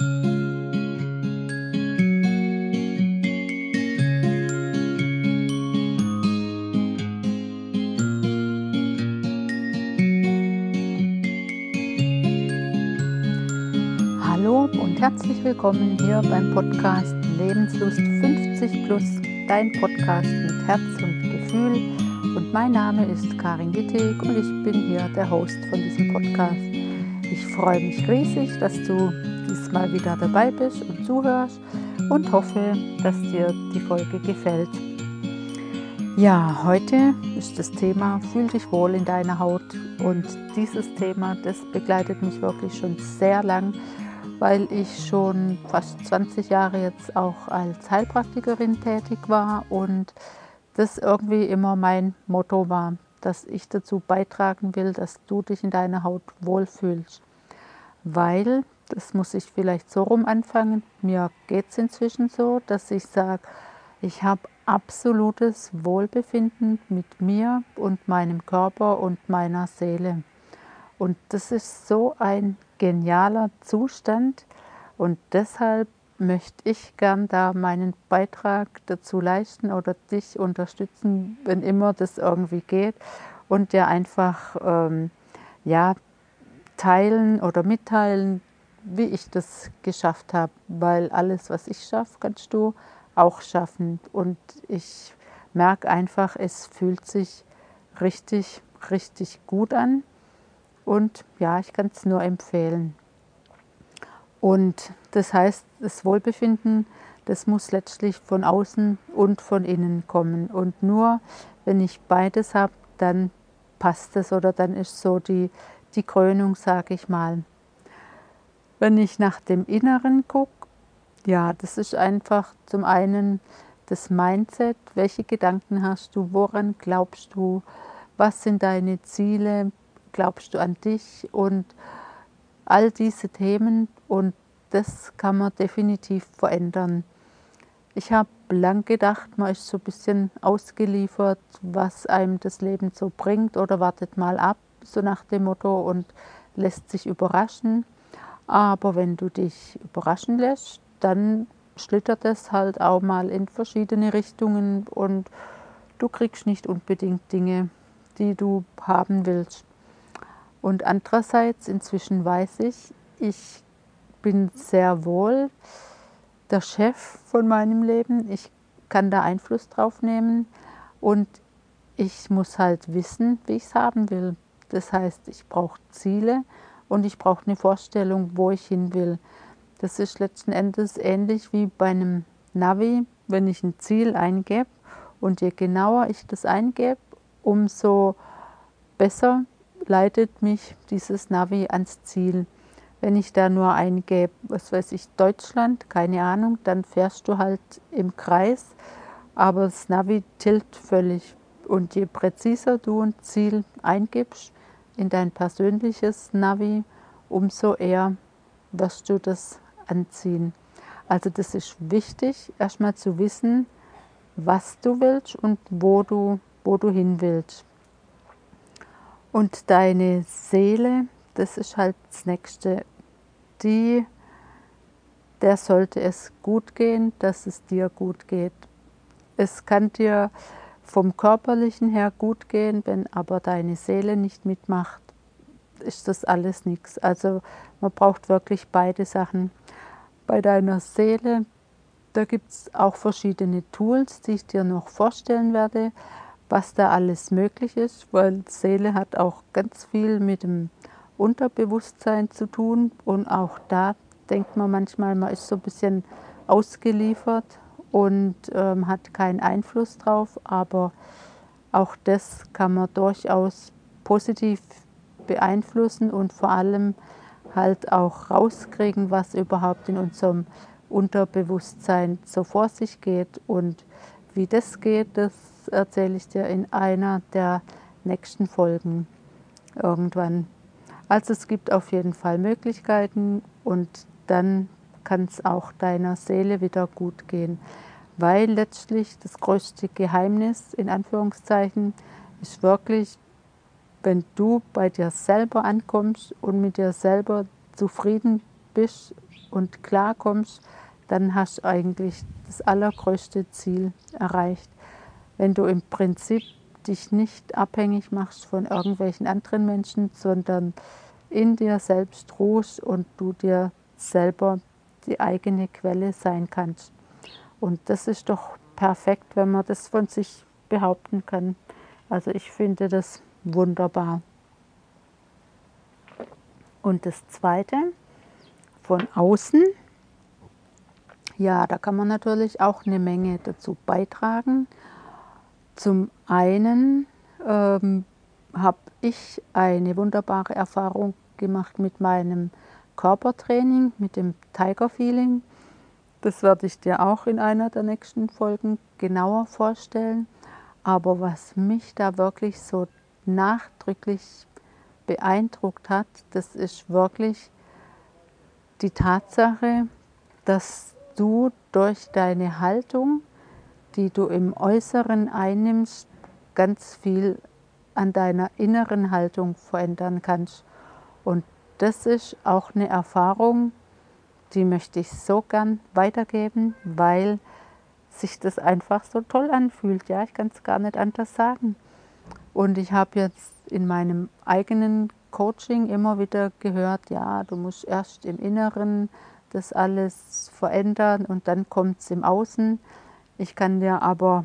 Hallo und herzlich willkommen hier beim Podcast Lebenslust 50 Plus, dein Podcast mit Herz und Gefühl. Und mein Name ist Karin Wittig und ich bin hier der Host von diesem Podcast. Ich freue mich riesig, dass du diesmal wieder dabei bist und zuhörst und hoffe, dass dir die Folge gefällt. Ja, heute ist das Thema Fühl dich wohl in deiner Haut und dieses Thema, das begleitet mich wirklich schon sehr lang weil ich schon fast 20 Jahre jetzt auch als Heilpraktikerin tätig war und das irgendwie immer mein Motto war, dass ich dazu beitragen will, dass du dich in deiner Haut wohlfühlst. Weil, das muss ich vielleicht so rum anfangen, mir geht es inzwischen so, dass ich sage, ich habe absolutes Wohlbefinden mit mir und meinem Körper und meiner Seele. Und das ist so ein genialer Zustand und deshalb möchte ich gern da meinen Beitrag dazu leisten oder dich unterstützen, wenn immer das irgendwie geht und dir einfach ähm, ja, teilen oder mitteilen, wie ich das geschafft habe, weil alles, was ich schaffe, kannst du auch schaffen und ich merke einfach, es fühlt sich richtig, richtig gut an und ja, ich kann es nur empfehlen. Und das heißt, das Wohlbefinden, das muss letztlich von außen und von innen kommen. Und nur wenn ich beides habe, dann passt es oder dann ist so die, die Krönung, sage ich mal. Wenn ich nach dem Inneren gucke, ja, das ist einfach zum einen das Mindset, welche Gedanken hast du, woran glaubst du, was sind deine Ziele, glaubst du an dich? Und all diese Themen und das kann man definitiv verändern. Ich habe lang gedacht, man ist so ein bisschen ausgeliefert, was einem das Leben so bringt oder wartet mal ab, so nach dem Motto und lässt sich überraschen. Aber wenn du dich überraschen lässt, dann schlittert es halt auch mal in verschiedene Richtungen und du kriegst nicht unbedingt Dinge, die du haben willst. Und andererseits, inzwischen weiß ich, ich bin sehr wohl der Chef von meinem Leben. Ich kann da Einfluss drauf nehmen und ich muss halt wissen, wie ich es haben will. Das heißt, ich brauche Ziele und ich brauche eine Vorstellung, wo ich hin will. Das ist letzten Endes ähnlich wie bei einem Navi, wenn ich ein Ziel eingebe und je genauer ich das eingebe, umso besser leitet mich dieses Navi ans Ziel. Wenn ich da nur eingebe, was weiß ich, Deutschland, keine Ahnung, dann fährst du halt im Kreis, aber das Navi tilt völlig. Und je präziser du ein Ziel eingibst in dein persönliches Navi, umso eher wirst du das anziehen. Also das ist wichtig, erstmal zu wissen, was du willst und wo du, wo du hin willst. Und deine Seele, das ist halt das Nächste, die, der sollte es gut gehen, dass es dir gut geht. Es kann dir vom körperlichen her gut gehen, wenn aber deine Seele nicht mitmacht, ist das alles nichts. Also man braucht wirklich beide Sachen. Bei deiner Seele, da gibt es auch verschiedene Tools, die ich dir noch vorstellen werde was da alles möglich ist, weil Seele hat auch ganz viel mit dem Unterbewusstsein zu tun. Und auch da denkt man manchmal, man ist so ein bisschen ausgeliefert und ähm, hat keinen Einfluss drauf, aber auch das kann man durchaus positiv beeinflussen und vor allem halt auch rauskriegen, was überhaupt in unserem Unterbewusstsein so vor sich geht. Und wie das geht, das erzähle ich dir in einer der nächsten Folgen irgendwann. Also es gibt auf jeden Fall Möglichkeiten und dann kann es auch deiner Seele wieder gut gehen. Weil letztlich das größte Geheimnis in Anführungszeichen ist wirklich, wenn du bei dir selber ankommst und mit dir selber zufrieden bist und klarkommst, dann hast du eigentlich das allergrößte Ziel erreicht. Wenn du im Prinzip dich nicht abhängig machst von irgendwelchen anderen Menschen, sondern in dir selbst ruhst und du dir selber die eigene Quelle sein kannst. Und das ist doch perfekt, wenn man das von sich behaupten kann. Also ich finde das wunderbar. Und das Zweite, von außen, ja, da kann man natürlich auch eine Menge dazu beitragen. Zum einen ähm, habe ich eine wunderbare Erfahrung gemacht mit meinem Körpertraining, mit dem Tiger Feeling. Das werde ich dir auch in einer der nächsten Folgen genauer vorstellen. Aber was mich da wirklich so nachdrücklich beeindruckt hat, das ist wirklich die Tatsache, dass du durch deine Haltung, die du im Äußeren einnimmst, ganz viel an deiner inneren Haltung verändern kannst. Und das ist auch eine Erfahrung, die möchte ich so gern weitergeben, weil sich das einfach so toll anfühlt. Ja, ich kann es gar nicht anders sagen. Und ich habe jetzt in meinem eigenen Coaching immer wieder gehört, ja, du musst erst im Inneren das alles verändern und dann kommt es im Außen. Ich kann dir aber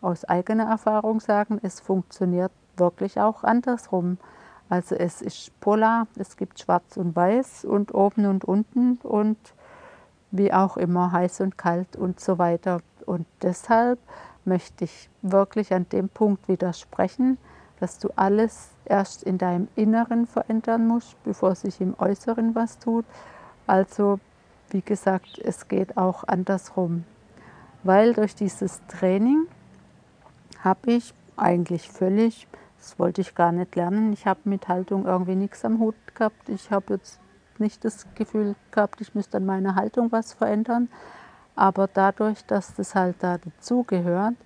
aus eigener Erfahrung sagen, es funktioniert wirklich auch andersrum. Also es ist polar, es gibt schwarz und weiß und oben und unten und wie auch immer heiß und kalt und so weiter. Und deshalb möchte ich wirklich an dem Punkt widersprechen, dass du alles erst in deinem Inneren verändern musst, bevor sich im Äußeren was tut. Also wie gesagt, es geht auch andersrum. Weil durch dieses Training habe ich eigentlich völlig, das wollte ich gar nicht lernen, ich habe mit Haltung irgendwie nichts am Hut gehabt. Ich habe jetzt nicht das Gefühl gehabt, ich müsste an meiner Haltung was verändern. Aber dadurch, dass das halt da dazugehört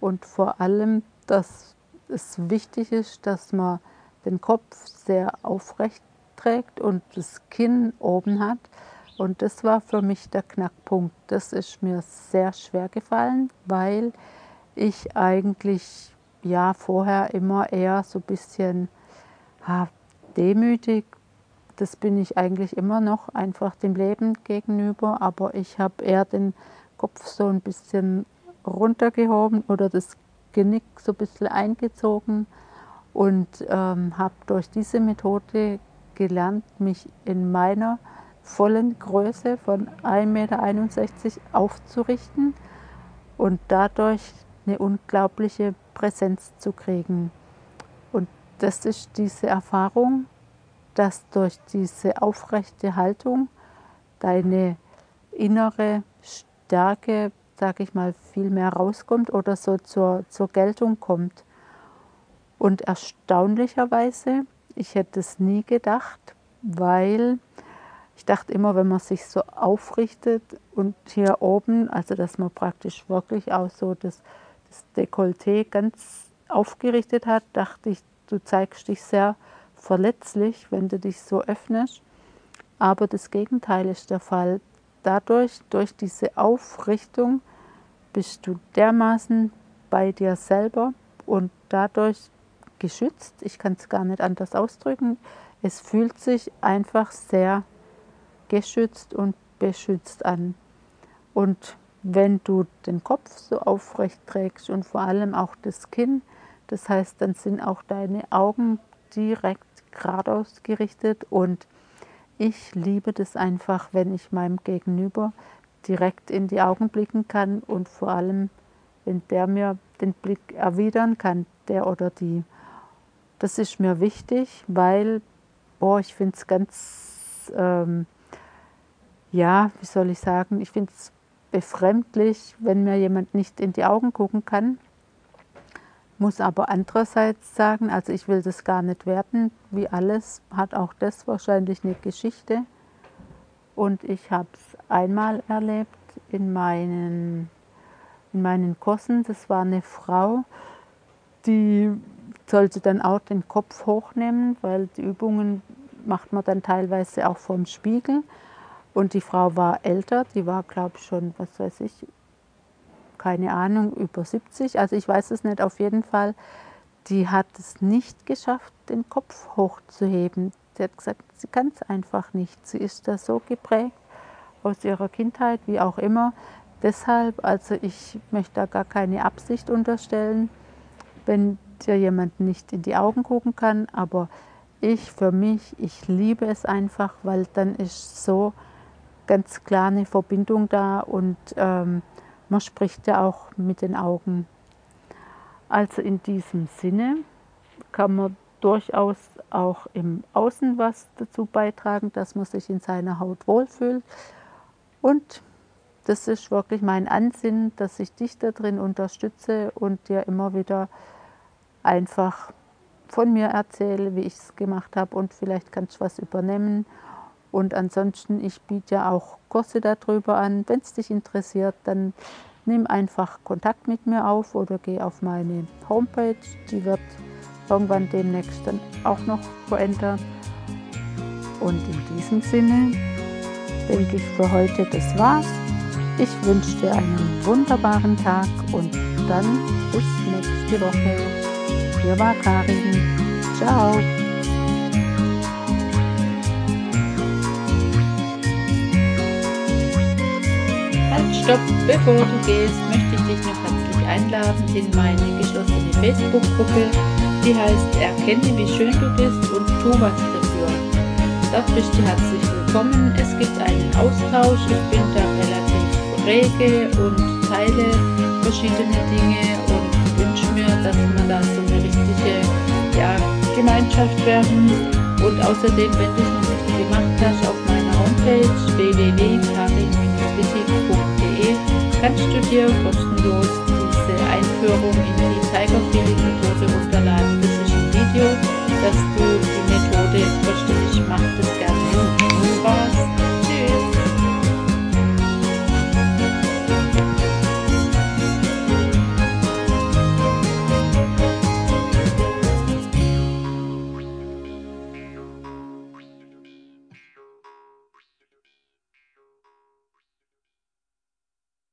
und vor allem, dass es wichtig ist, dass man den Kopf sehr aufrecht trägt und das Kinn oben hat. Und das war für mich der Knackpunkt. Das ist mir sehr schwer gefallen, weil ich eigentlich ja vorher immer eher so ein bisschen ha, demütig das bin ich eigentlich immer noch einfach dem Leben gegenüber, aber ich habe eher den Kopf so ein bisschen runtergehoben oder das Genick so ein bisschen eingezogen und ähm, habe durch diese Methode gelernt, mich in meiner vollen Größe von 1,61 Meter aufzurichten und dadurch eine unglaubliche Präsenz zu kriegen. Und das ist diese Erfahrung, dass durch diese aufrechte Haltung deine innere Stärke, sage ich mal, viel mehr rauskommt oder so zur, zur Geltung kommt. Und erstaunlicherweise, ich hätte es nie gedacht, weil ich dachte immer, wenn man sich so aufrichtet und hier oben, also dass man praktisch wirklich auch so das, das Dekolleté ganz aufgerichtet hat, dachte ich, du zeigst dich sehr verletzlich, wenn du dich so öffnest. Aber das Gegenteil ist der Fall. Dadurch, durch diese Aufrichtung, bist du dermaßen bei dir selber und dadurch geschützt. Ich kann es gar nicht anders ausdrücken. Es fühlt sich einfach sehr geschützt und beschützt an. Und wenn du den Kopf so aufrecht trägst und vor allem auch das Kinn, das heißt, dann sind auch deine Augen direkt geradeaus gerichtet und ich liebe das einfach, wenn ich meinem Gegenüber direkt in die Augen blicken kann und vor allem, wenn der mir den Blick erwidern kann, der oder die. Das ist mir wichtig, weil, boah, ich finde es ganz, ähm, ja, wie soll ich sagen, ich finde es befremdlich, wenn mir jemand nicht in die Augen gucken kann muss aber andererseits sagen, also ich will das gar nicht werten, wie alles hat auch das wahrscheinlich eine Geschichte. Und ich habe es einmal erlebt in meinen, in meinen Kursen. Das war eine Frau, die sollte dann auch den Kopf hochnehmen, weil die Übungen macht man dann teilweise auch vorm Spiegel. Und die Frau war älter, die war, glaube ich, schon, was weiß ich, keine Ahnung, über 70. Also ich weiß es nicht, auf jeden Fall. Die hat es nicht geschafft, den Kopf hochzuheben. Sie hat gesagt, sie kann es einfach nicht. Sie ist da so geprägt aus ihrer Kindheit, wie auch immer. Deshalb, also ich möchte da gar keine Absicht unterstellen, wenn dir jemand nicht in die Augen gucken kann, aber ich für mich, ich liebe es einfach, weil dann ist so ganz klar eine Verbindung da und ähm, man spricht ja auch mit den Augen. Also in diesem Sinne kann man durchaus auch im Außen was dazu beitragen, dass man sich in seiner Haut wohlfühlt. Und das ist wirklich mein Ansinnen, dass ich dich da drin unterstütze und dir immer wieder einfach von mir erzähle, wie ich es gemacht habe und vielleicht kannst du was übernehmen. Und ansonsten, ich biete ja auch Kurse darüber an. Wenn es dich interessiert, dann nimm einfach Kontakt mit mir auf oder geh auf meine Homepage. Die wird irgendwann demnächst dann auch noch verändert. Und in diesem Sinne denke ich für heute, das war's. Ich wünsche dir einen wunderbaren Tag und dann bis nächste Woche. Hier war Karin. Ciao. Stopp, bevor du gehst, möchte ich dich noch herzlich einladen in meine geschlossene Facebook-Gruppe. Die heißt Erkenne, wie schön du bist und tu was dafür. Dort bist du herzlich willkommen. Es gibt einen Austausch. Ich bin da relativ rege und teile verschiedene Dinge und wünsche mir, dass wir da so eine richtige ja, Gemeinschaft werden. Und außerdem, wenn du es noch nicht gemacht hast, auf meiner Homepage www.karin-wittig.de kannst du dir kostenlos diese Einführung in die Tiger Feeling Methode runterladen. Das ist ein Video, das du